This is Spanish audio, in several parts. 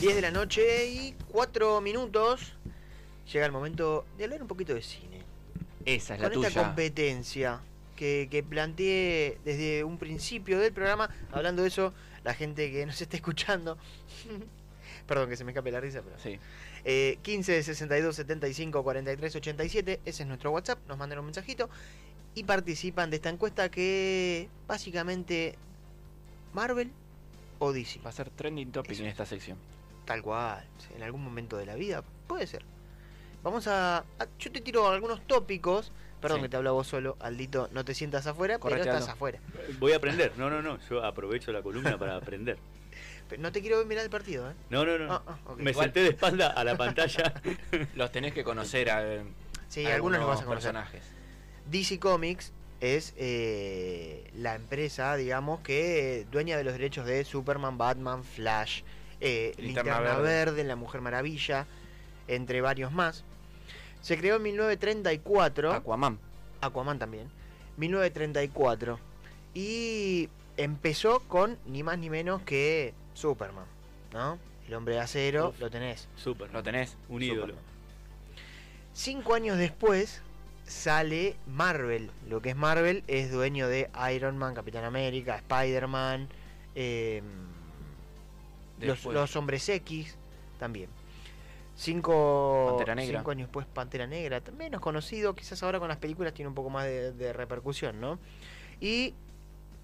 10 de la noche y 4 minutos. Llega el momento de hablar un poquito de cine. Esa es la Con esta tuya. competencia que, que planteé desde un principio del programa, hablando de eso, la gente que nos está escuchando. Perdón que se me escape la risa, pero. Sí. Eh, 15 62 75 43 87, ese es nuestro WhatsApp, nos mandan un mensajito y participan de esta encuesta que básicamente Marvel o DC. Va a ser trending topic Eso en es. esta sección. Tal cual, en algún momento de la vida, puede ser. Vamos a, a- Yo te tiro algunos tópicos. Perdón Sí. que te hablo a vos solo, Aldito, no te sientas afuera, Correcto, pero estás afuera. Voy a aprender. No, no, no. Yo aprovecho la columna para aprender. Pero no te quiero ver mirar el partido, ¿eh? No, no, no. Ah, ah. Me Igual- senté de espalda a la pantalla. Los tenés que conocer a, Sí, algunos los vas a conocer. personajes. DC Comics es eh, la empresa, digamos, que dueña de los derechos de Superman, Batman, Flash, eh, Linterna Linterna Verde. Verde, La Mujer Maravilla, entre varios más. Se creó en 1934. Aquaman. Aquaman también. 1934. Y empezó con ni más ni menos que Superman, ¿no? El hombre de acero, Uf. lo tenés. Súper. Lo tenés. Un ídolo. Superman. Cinco años después sale Marvel. Lo que es Marvel es dueño de Iron Man, Capitán América, Spider-Man, eh, los, Hombres X también. Cinco, Pantera Negra. cinco años después Pantera Negra, menos conocido, quizás ahora con las películas tiene un poco más de, de repercusión, ¿no? Y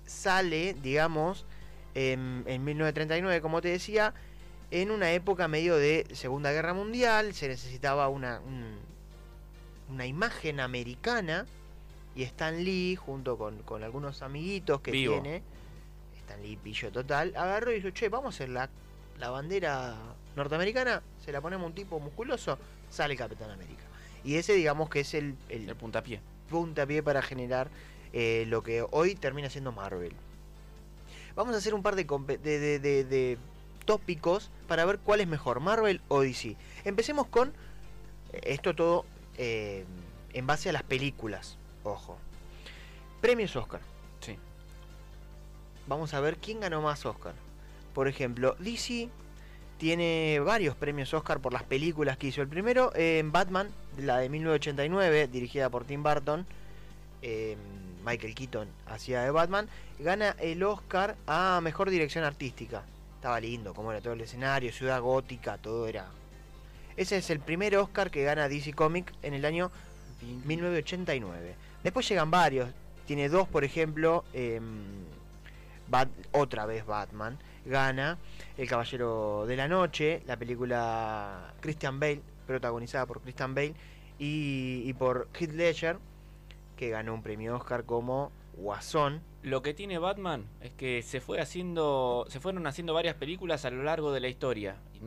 sale, digamos, en, en 1939, como te decía, en una época medio de Segunda Guerra Mundial, se necesitaba una, un- una imagen americana y Stan Lee, junto con, con algunos amiguitos que Vivo. tiene, Stan Lee pillo total, agarró y dijo, che, vamos a hacer la, la bandera norteamericana, se la ponemos a un tipo musculoso, sale Capitán América. Y ese digamos que es el, el El puntapié. puntapié para generar eh, lo que hoy termina siendo Marvel. Vamos a hacer un par de, de- de- de tópicos para ver cuál es mejor, Marvel o DC. Empecemos con eh, esto todo eh, en base a las películas. Ojo. Premios Oscar. Sí. Vamos a ver quién ganó más Oscar. Por ejemplo, DC tiene varios premios Oscar por las películas que hizo. El primero eh, en Batman, la de 1989, dirigida por Tim Burton. eh, Michael Keaton hacía de Batman. Gana el Oscar a Mejor Dirección Artística. Estaba lindo, como era todo el escenario, ciudad gótica, todo era... Ese es el primer Oscar que gana DC Comics en el año 1989. Después llegan varios. Tiene dos, por ejemplo. em, otra vez Batman. Gana El Caballero de la Noche. La película Christian Bale. Protagonizada por Christian Bale. Y, y por Heath Ledger. Que ganó un premio Oscar como Guasón. Lo que tiene Batman es que se fue haciendo, se fueron haciendo varias películas a lo largo de la historia. Y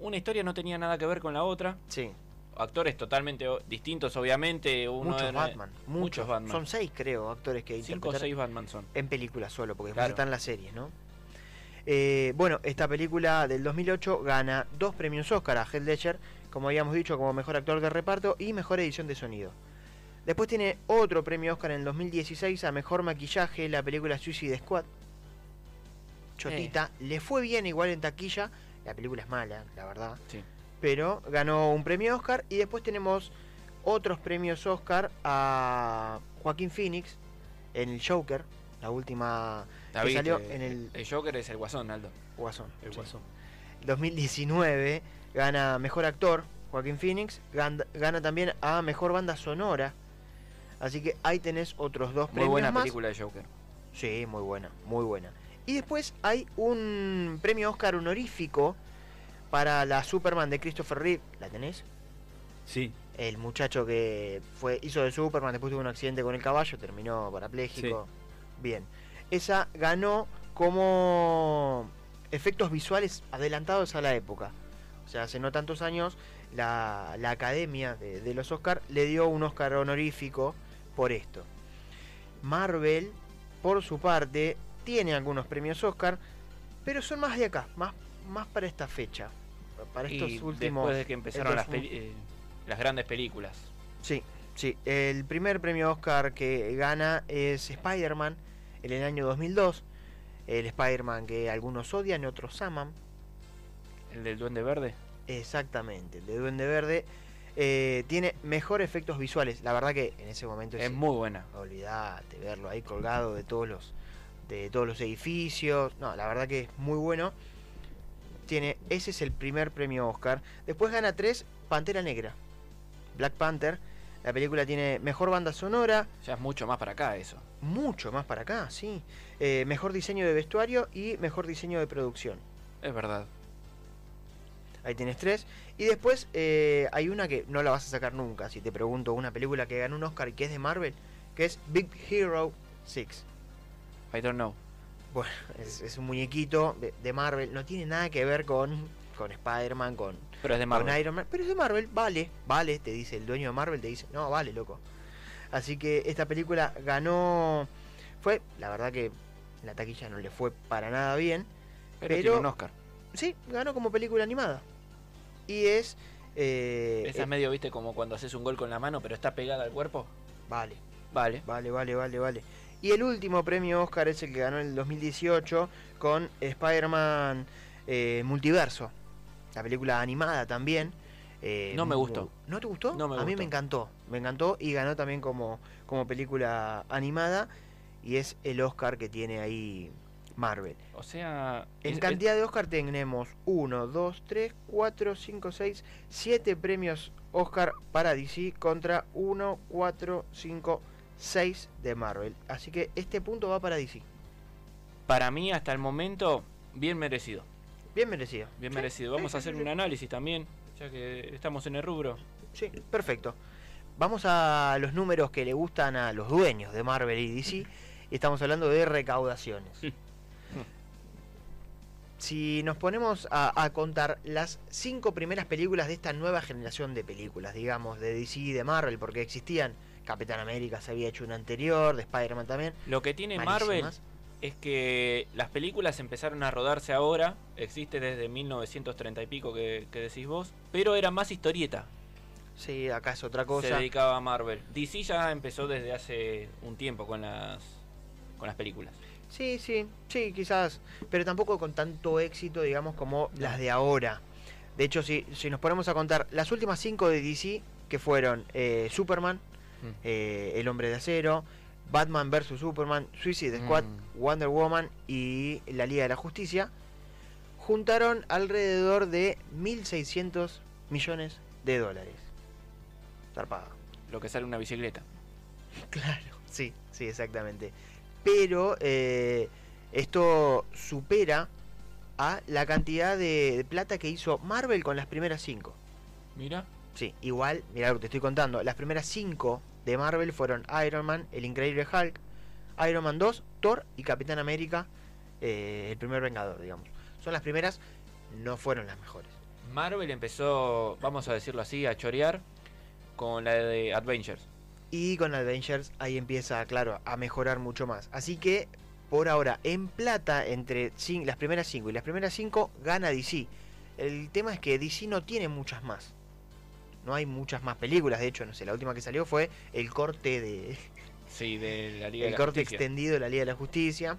una historia no tenía nada que ver con la otra. Sí. Actores totalmente distintos, obviamente. Uno muchos era- Batman. Muchos. muchos Batman. Son seis, creo, actores que Cinco o seis Batman son. En películas solo, porque Claro. están las series, ¿no? Eh, bueno, esta película del 2008 gana dos premios Oscar a Heath Ledger, como habíamos dicho, como mejor actor de reparto y mejor edición de sonido. Después tiene otro premio Oscar en el 2016 a mejor maquillaje, la película Suicide Squad. Chotita, le fue bien igual en taquilla, la película es mala, la verdad, Sí. pero ganó un premio Oscar y después tenemos otros premios Oscar a Joaquín Phoenix en el Joker, la última La que viste, salió en el el Joker es el Guasón, Aldo. Guasón. El sí. guasón. 2019 gana mejor actor Joaquín Phoenix, gan- gana también a mejor banda sonora. Así que ahí tenés otros dos Muy premios buena más. película de Joker. Sí, muy buena, muy buena. Y después hay un premio Oscar honorífico para la Superman de Christopher Reeve. ¿La tenés? Sí. El muchacho que fue hizo de Superman, después tuvo un accidente con el caballo, terminó parapléjico. Bien. Esa ganó como efectos visuales adelantados a la época. O sea, hace no tantos años la, la academia de, de los Oscar le dio un Oscar honorífico por esto. Marvel, por su parte, tiene algunos premios Oscar, pero son más de acá, más, más para esta fecha. Para estos y últimos. después de que empezaron las, eh, las grandes películas. Sí, sí. El primer premio Oscar que gana es Spider-Man en el año 2002. El Spider-Man que algunos odian y otros aman. ¿El del Duende Verde? Exactamente, el de Duende Verde. eh, tiene mejor efectos visuales. La verdad que en ese momento Es muy buena. Olvídate, verlo ahí colgado de todos los de todos los edificios. No, la verdad que es muy bueno. Tiene, ese es el primer premio Oscar. Después gana tres Pantera Negra. Black Panther. La película tiene mejor banda sonora, Ya es mucho más para acá eso. Mucho más para acá, sí. Eh, mejor diseño de vestuario y mejor diseño de producción. Es verdad. Ahí tienes tres. Y después eh, hay una que no la vas a sacar nunca. Si te pregunto, una película que ganó un Oscar y que es de Marvel, que es Big Hero 6. I don't know. Bueno, es, es un muñequito de, de Marvel. No tiene nada que ver con, con Spider-Man, con, Pero es de con. Iron Man. Pero es de Marvel, vale, vale, te dice el dueño de Marvel, te dice, no, vale, loco. Así que esta película ganó. Fue, la verdad que en la taquilla no le fue para nada bien. pero, pero- tiene un Oscar. Sí, ganó como película animada. Y es. eh, Esa es medio, viste, como cuando haces un gol con la mano, pero está pegada al cuerpo. Vale, Vale. vale, vale, vale, vale. Y el último premio Oscar es el que ganó en el 2018 con Spider-Man eh, Multiverso. La película animada también. Eh, No me gustó. ¿No te gustó? No me A mí gustó. me encantó. Me encantó y ganó también como, como película animada. Y es el Oscar que tiene ahí Marvel. O sea. En es- es- cantidad de Oscar tenemos 1, 2, 3, 4, 5, 6, 7 premios Oscar para DC contra 1, 4, 5, 6 de Marvel. Así que este punto va para DC. para mí, hasta el momento, bien merecido. Bien merecido. Bien merecido. Vamos sí, a hacer sí, un análisis también, ya que estamos en el rubro. Sí, perfecto. Vamos a los números que le gustan a los dueños de Marvel y DC. Y estamos hablando de recaudaciones. Si nos ponemos a, a contar las cinco primeras películas de esta nueva generación de películas, digamos, de DC y de Marvel, porque existían Capitán América, se había hecho una anterior, de Spider-Man también. Lo que tiene Marvel. Es que las películas empezaron a rodarse ahora, existe desde 1930 y pico que, que decís vos, pero era más historieta, Sí, acá es otra se cosa. dedicaba a Marvel. DC ya empezó desde hace un tiempo con las con las películas. Sí, sí, sí, quizás, pero tampoco con tanto éxito, digamos, como las de ahora. De hecho, si, si nos ponemos a contar las últimas cinco de DC, que fueron eh, Superman, Mm. eh, El Hombre de Acero, Batman vs. Superman, Suicide Squad, Mm. Wonder Woman y la Liga de la Justicia, juntaron alrededor de 1.600 millones de dólares. Zarpado. Lo que sale una bicicleta. Claro, sí, sí, exactamente. Pero eh, esto supera a la cantidad de, de plata que hizo Marvel con las primeras cinco. Mira, Sí, igual, mira lo que te estoy contando. Las primeras cinco de Marvel fueron Iron Man, El Increíble Hulk, Iron Man 2, Thor y Capitán América, eh, el primer Vengador, digamos. Son las primeras, no fueron las mejores. Marvel empezó, vamos a decirlo así, a chorear con la de Avengers. Y con Avengers ahí empieza, claro, a mejorar mucho más. Así que, por ahora, en plata, entre las primeras 5 y las primeras 5, gana DC. El tema es que DC no tiene muchas más. No hay muchas más películas. De hecho, no sé, la última que salió fue el corte de. Sí, de la Liga de el la corte Justicia. extendido de la Liga de la Justicia.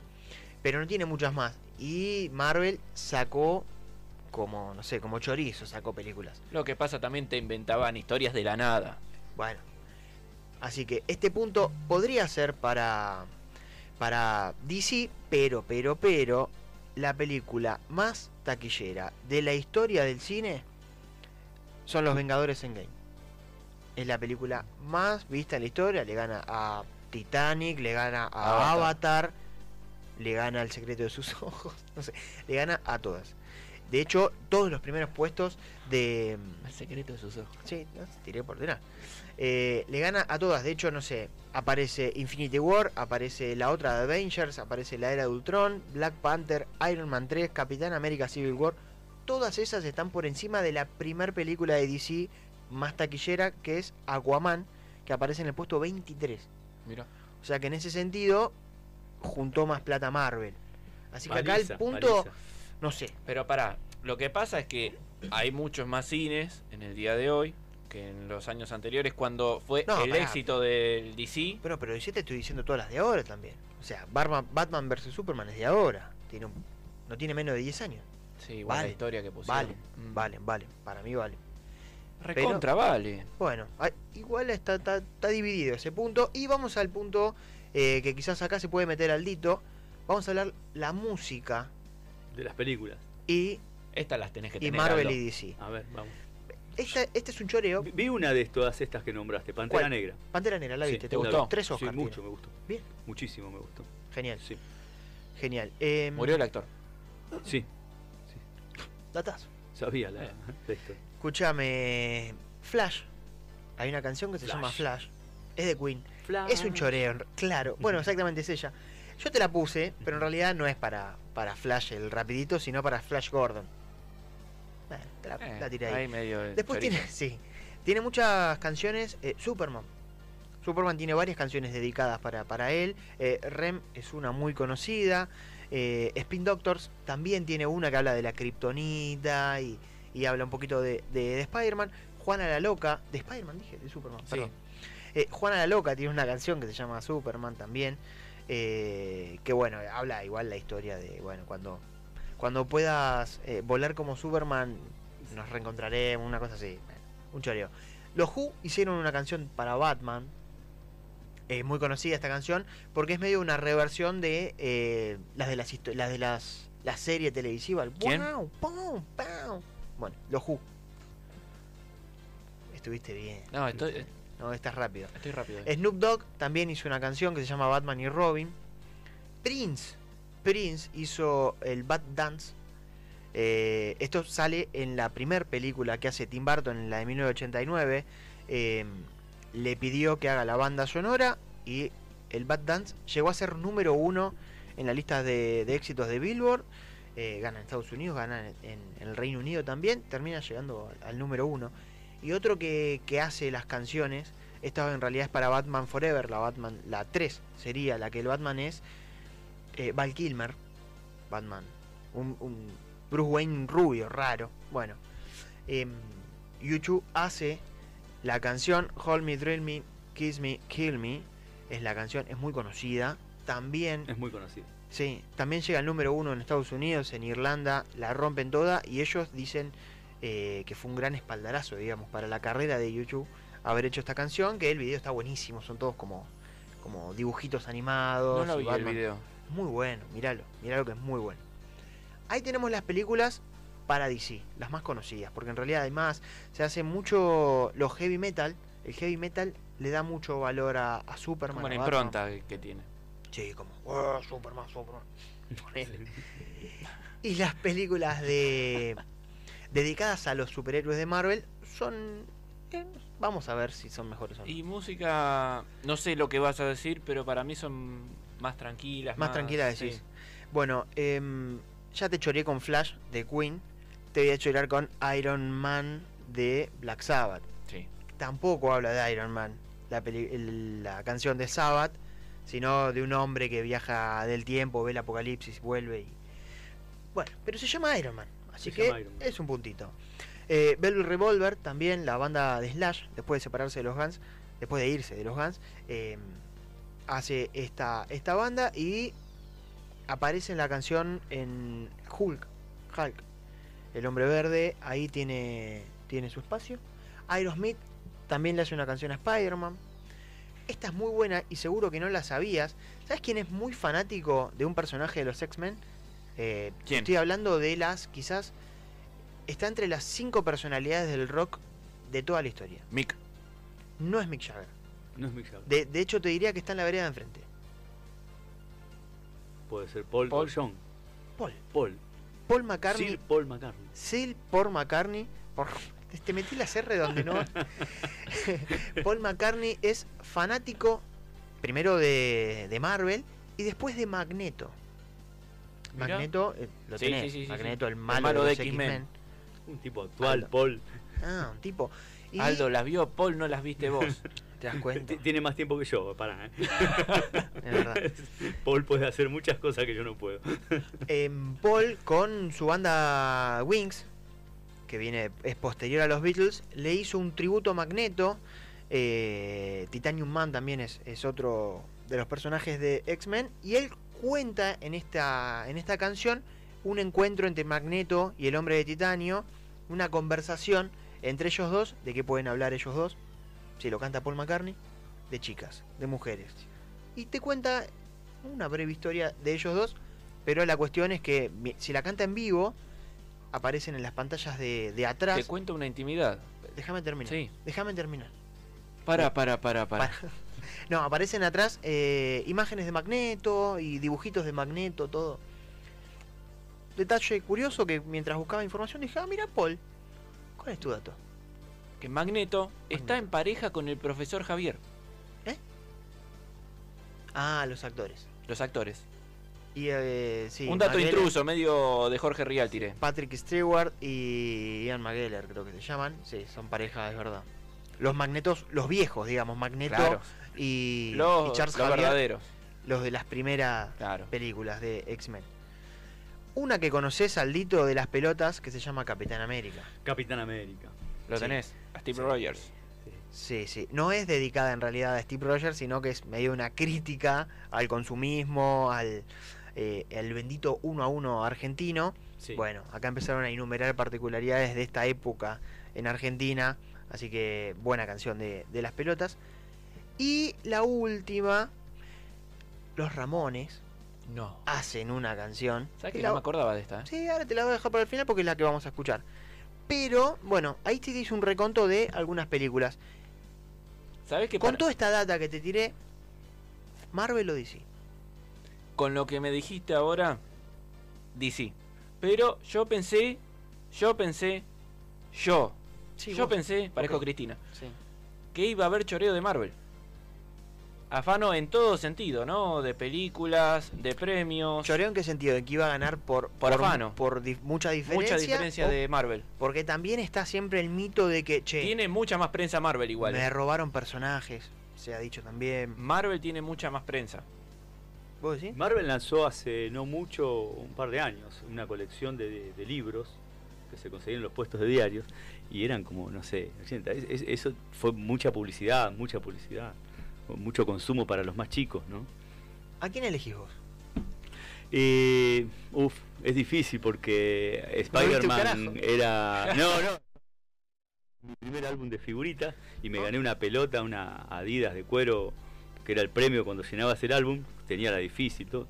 Pero no tiene muchas más. Y Marvel sacó como, no sé, como chorizo, sacó películas. Lo que pasa también te inventaban historias de la nada. Bueno. Así que este punto podría ser para, para DC, pero, pero, pero, la película más taquillera de la historia del cine son Los Vengadores en Game. Es la película más vista en la historia, le gana a Titanic, le gana a Avatar. Avatar, le gana al secreto de sus ojos, no sé, le gana a todas. De hecho, todos los primeros puestos de, El secreto de sus ojos. Sí, no, tiré por detrás. Eh, le gana a todas. De hecho, no sé. Aparece Infinity War, aparece la otra de Avengers, aparece la Era de Ultron, Black Panther, Iron Man 3, Capitán América Civil War. Todas esas están por encima de la primer película de DC más taquillera, que es Aquaman, que aparece en el puesto 23. Mira. O sea que en ese sentido, juntó más plata Marvel. Así que acá el punto, paliza. no sé. Pero pará, lo que pasa es que hay muchos más cines en el día de hoy que en los años anteriores cuando fue No, el pará. éxito del DC. Pero, pero yo te estoy diciendo todas las de ahora también. O sea, Batman, Batman vs Superman es de ahora. Tiene un- no tiene menos de 10 años. Sí, igual Vale, la historia que pusieron. Vale, Mm. vale, vale. Para mí vale. Recontra, vale. Bueno, igual está, está, está dividido ese punto. Y vamos al punto eh, que quizás acá se puede meter al dito. Vamos a hablar la música De las películas. y, Estas las tenés que y tener. Marvel Aldo. y DC. A ver, vamos. Esta- este es un choreo. Vi- una de todas estas que nombraste, Pantera ¿Cuál? Negra. Pantera Negra, ¿la Sí, viste? ¿Te gustó? vi. Tres Sí, Oscars. mucho tiene. me gustó. Bien. Muchísimo me gustó. Genial, Sí. genial. Eh, Murió el actor. Sí, Datazo. sabía la. Escúchame, Flash. Hay una canción que se Flash. llama Flash. Es de Queen. Es un choreo, claro. Bueno, exactamente es ella. Yo te la puse, pero en realidad no es para, para Flash el rapidito, sino para Flash Gordon. Bueno, te la, Eh, la tiré ahí. ahí medio de Después chorizo. tiene, sí, tiene muchas canciones. eh, Superman. Superman tiene varias canciones dedicadas para, para él. eh, Rem es una muy conocida. Eh, Spin Doctors también tiene una que habla de la kriptonita y, y habla un poquito de, de, de Spider-Man. Juana la Loca, de Spider-Man dije, de Superman, Sí. perdón. Eh, Juana la Loca tiene una canción que se llama Superman también. eh, que bueno, habla igual la historia de, bueno, cuando, cuando puedas eh, volar como Superman, nos reencontraremos, una cosa así. Un choreo. Los Who hicieron una canción para Batman. Es muy conocida esta canción porque es medio una reversión de eh, las de las, las de las la serie televisiva. el ¿Quién? Wow, pum, pam. Bueno, los Who. Estuviste bien. No, estoy, No, estás rápido. estoy rápido. Snoop Dogg también hizo una canción que se llama Batman y Robin. Prince. Prince hizo el Bad Dance. Eh, esto sale en la primera película que hace Tim Burton, en la de 1989. Eh, le pidió que haga la banda sonora y el Bad Dance llegó a ser número uno en la lista de, éxitos de Billboard. Eh, gana en Estados Unidos, gana en, el Reino Unido también. Termina llegando al, número uno. Y otro que, que hace las canciones esta en realidad es para Batman Forever, la Batman, la 3 sería la que el Batman es eh, Val Kilmer, Batman, un, Bruce Wayne rubio, raro. Bueno, em, YouTube hace la canción Hold Me, Thrill Me, Kiss Me, Kill Me, es la canción, es muy conocida. También, Es muy conocido. sí, también llega al número uno en Estados Unidos, en Irlanda, la rompen toda y ellos dicen eh, que fue un gran espaldarazo, digamos, para la carrera de YouTube haber hecho esta canción, que el video está buenísimo, son todos como, como dibujitos animados. no lo vi el video. Muy bueno, míralo, míralo que es muy bueno. Ahí tenemos las películas para DC, las más conocidas, porque en realidad además se hace mucho los heavy metal, el heavy metal le da mucho valor a, a Superman. Como la Batman. impronta que- tiene. Sí, como "Oh, Superman, Superman. Y las películas de dedicadas a los superhéroes de Marvel son eh, vamos a ver si son mejores o no. Y música, no sé lo que vas a decir, pero para mí son más tranquilas. Más tranquila sí. decís. Bueno, em, ya te choré con Flash de Queen. Te voy a chorar con Iron Man de Black Sabbath. Sí. Tampoco habla de Iron Man, la, peli- la canción de Sabbath, sino de un hombre que viaja del tiempo, ve el apocalipsis, vuelve y. Bueno, pero se llama Iron Man, así Se que es un puntito. Eh, Velvet Revolver, también la banda de Slash, después de separarse de los Guns, después de irse de los Guns, eh, hace esta, esta banda y aparece en la canción en Hulk, Hulk, el hombre verde, ahí tiene, tiene su espacio. Aerosmith también le hace una canción a Spider-Man. Esta es muy buena y seguro que no la sabías. ¿Sabes quién es muy fanático de un personaje de los X-Men? Eh, ¿Quién? Estoy hablando de las, quizás, está entre las cinco personalidades del rock de toda la historia. Mick. No es Mick Jagger. No es Mick Jagger. De, de hecho, te diría que está en la vereda de enfrente. Puede ser Paul, Paul. o John. Paul. Paul. Paul McCartney. Sir Paul McCartney. Sir Paul McCartney. Por, te metí la R donde no. Paul McCartney es fanático primero de, de Marvel y después de Magneto. Mirá. Magneto, eh, lo Sí, tenés, sí, sí, sí, Magneto, el El malo, de, de X-Men. X-Men. Un tipo actual, Aldo. Paul. Ah, un tipo. Y Aldo las vio, Paul no las viste vos. te das cuenta, Tiene más tiempo que yo, para. es verdad. Paul puede hacer muchas cosas que yo no puedo. Em, Paul con su banda Wings, que viene es posterior a los Beatles, le hizo un tributo a Magneto. eh, Titanium Man también es, es otro de los personajes de X-Men. Y él cuenta en esta, en esta canción un encuentro entre Magneto y el hombre de titanio, una conversación entre ellos dos, de qué pueden hablar ellos dos, si lo canta Paul McCartney, de chicas, de mujeres. Y te cuenta una breve historia de ellos dos, pero la cuestión es que si la canta en vivo, aparecen en las pantallas de, de atrás. Te cuento una intimidad. Déjame terminar. Sí. Déjame terminar. Para, para, para, para. Para. No, aparecen atrás eh, imágenes de Magneto y dibujitos de Magneto, todo. Detalle curioso que mientras buscaba información dije, ah, mira Paul, ¿cuál es tu dato? Que Magneto, está en pareja con el profesor Javier, Ah, los actores. los actores. Y eh, sí, Un dato McGeller, intruso, medio de Jorge Rial tiré. Patrick Stewart y Ian McGeller creo que se llaman. Sí, son pareja, es verdad. Los magnetos, los viejos, digamos, Magneto Claro. y, Los, y Charles los Javier, verdaderos. los de las primeras Claro. películas de X-Men. Una que conoces al dito de las pelotas que se llama Capitán América. Capitán América. Lo Sí. tenés. A Steve Sí. Rogers. Sí. Sí. No es dedicada en realidad a Steve Rogers, sino que es medio una crítica al consumismo, al eh, el bendito uno a uno argentino. Sí. Bueno, acá empezaron a enumerar particularidades de esta época en Argentina, así que buena canción de, de las pelotas. Y la última, los Ramones No. hacen una canción. ¿Sabes que que la- no me acordaba de esta? eh? Sí, ahora te la voy a dejar para el final porque es la que vamos a escuchar. Pero, bueno, ahí te hice un reconto de algunas películas. ¿Sabes qué? Con toda esta data que te tiré, Marvel o DC. Con lo que me dijiste ahora, DC. Pero yo pensé, yo pensé, yo, Sí, yo vos. pensé, parezco Ok. Cristina, Sí. que iba a haber choreo de Marvel. Afano en todo sentido, ¿no? De películas, de premios. ¿Choreo en qué sentido? ¿De que iba a ganar por, Por afano. por di- mucha diferencia? Mucha diferencia o- de Marvel. Porque también está siempre el mito de que, che, Tiene mucha más prensa Marvel igual. me robaron personajes. Se ha dicho también. Marvel tiene mucha más prensa. ¿Vos decís? Marvel lanzó hace no mucho, un par de años, una colección de, de- de libros que se conseguían en los puestos de diarios y eran como, no sé, 80. Es- es- eso fue mucha publicidad, mucha publicidad, mucho consumo para los más chicos, ¿no? ¿A quién elegís vos? Eh, uf, es difícil porque Spider-Man era. No, no. Mi primer álbum de figuritas y me ¿No? gané una pelota, una Adidas de cuero, que era el premio cuando llenabas el álbum. Tenía la difícil, todo.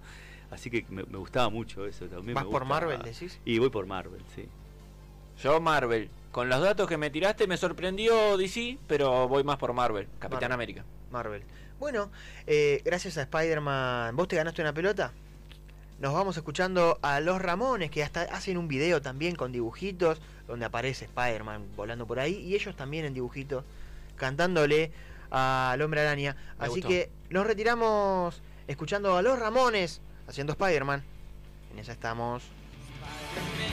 Así que me, me gustaba mucho eso también. ¿Vas me por Marvel, decís? Y voy por Marvel, sí. Yo Marvel. Con los datos que me tiraste me sorprendió DC, pero voy más por Marvel. Capitán Marvel. América. Marvel. Bueno, eh, gracias a Spider-Man, ¿vos te ganaste una pelota? Nos vamos escuchando a los Ramones, que hasta hacen un video también con dibujitos, donde aparece Spider-Man volando por ahí, y ellos también en dibujitos, cantándole al hombre araña. Me Así gustó. que nos retiramos escuchando a los Ramones haciendo Spider-Man. En esa estamos. Spider-Man